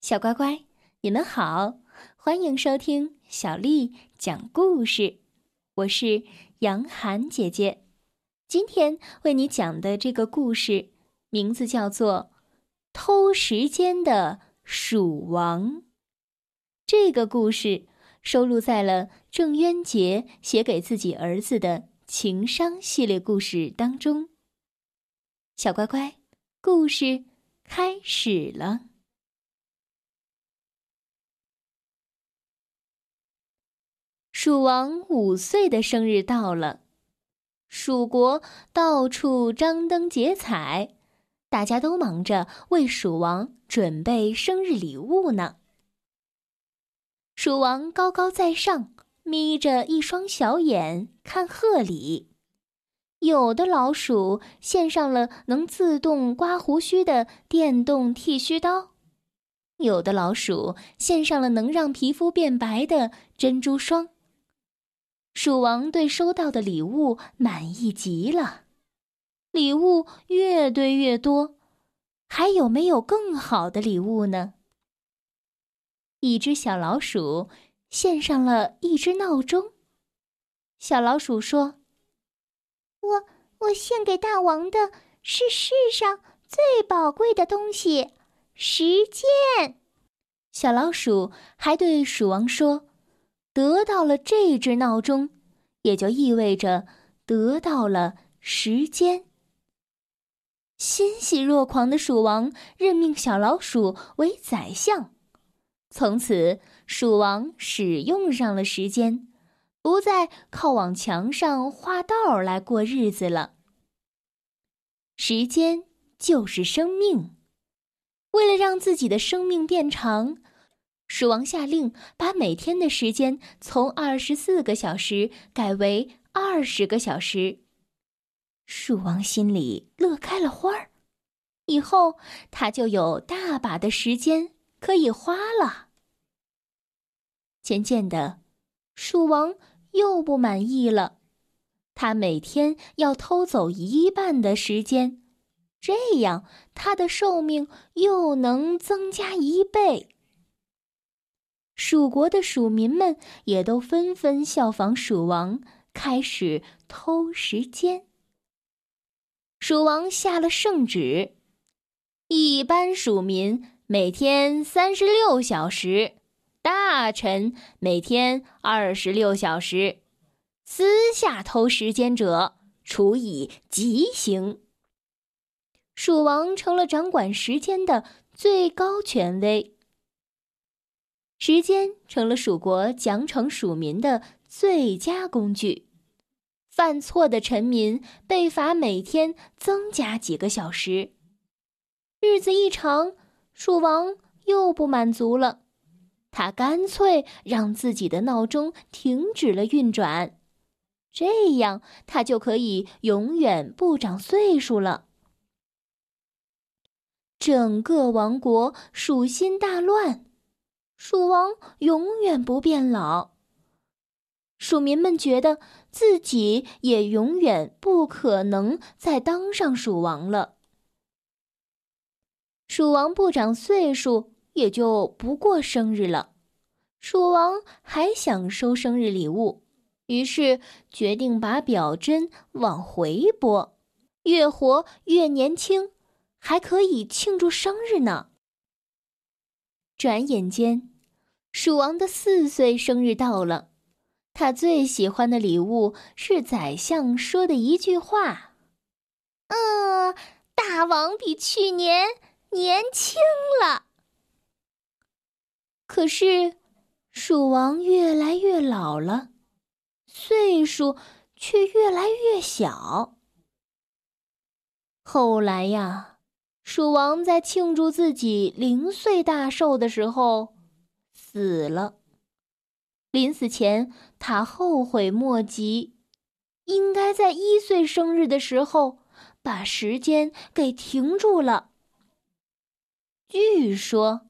小乖乖，你们好，欢迎收听小丽讲故事。我是杨涵姐姐，今天为你讲的这个故事名字叫做《偷时间的鼠王》。这个故事收录在了郑渊洁写给自己儿子的情商系列故事当中。小乖乖，故事开始了。鼠王五岁的生日到了，蜀国到处张灯结彩，大家都忙着为鼠王准备生日礼物呢。鼠王高高在上，眯着一双小眼看贺礼。有的老鼠献上了能自动刮胡须的电动剃须刀，有的老鼠献上了能让皮肤变白的珍珠霜。鼠王对收到的礼物满意极了，礼物越堆越多，还有没有更好的礼物呢？一只小老鼠献上了一只闹钟。小老鼠说：“我我献给大王的是世上最宝贵的东西——时间。”小老鼠还对鼠王说。得到了这只闹钟，也就意味着得到了时间。欣喜若狂的鼠王任命小老鼠为宰相，从此鼠王使用上了时间，不再靠往墙上画道来过日子了。时间就是生命，为了让自己的生命变长。鼠王下令把每天的时间从二十四个小时改为二十个小时。鼠王心里乐开了花儿，以后他就有大把的时间可以花了。渐渐的，鼠王又不满意了，他每天要偷走一半的时间，这样他的寿命又能增加一倍。蜀国的蜀民们也都纷纷效仿蜀王，开始偷时间。蜀王下了圣旨：一般蜀民每天三十六小时，大臣每天二十六小时，私下偷时间者处以极刑。蜀王成了掌管时间的最高权威。时间成了蜀国奖惩蜀民的最佳工具，犯错的臣民被罚每天增加几个小时。日子一长，蜀王又不满足了，他干脆让自己的闹钟停止了运转，这样他就可以永远不长岁数了。整个王国鼠心大乱。鼠王永远不变老。鼠民们觉得自己也永远不可能再当上鼠王了。鼠王不长岁数，也就不过生日了。鼠王还想收生日礼物，于是决定把表针往回拨，越活越年轻，还可以庆祝生日呢。转眼间，鼠王的四岁生日到了。他最喜欢的礼物是宰相说的一句话：“嗯，大王比去年年轻了。”可是，鼠王越来越老了，岁数却越来越小。后来呀。鼠王在庆祝自己零岁大寿的时候死了。临死前，他后悔莫及，应该在一岁生日的时候把时间给停住了。据说，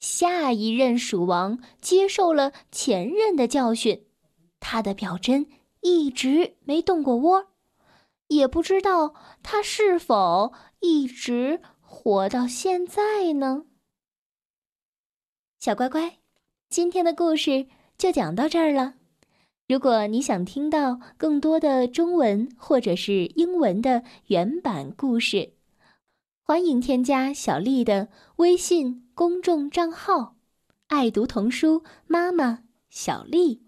下一任鼠王接受了前任的教训，他的表针一直没动过窝。也不知道他是否一直活到现在呢？小乖乖，今天的故事就讲到这儿了。如果你想听到更多的中文或者是英文的原版故事，欢迎添加小丽的微信公众账号“爱读童书妈妈小丽”。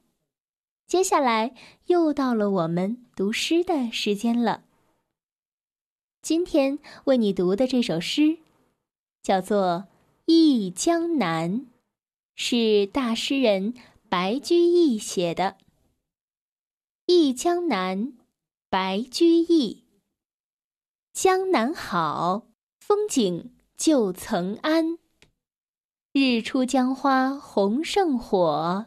接下来又到了我们读诗的时间了。今天为你读的这首诗，叫做《忆江南》，是大诗人白居易写的。《忆江南》，白居易。江南好，风景旧曾谙。日出江花红胜火，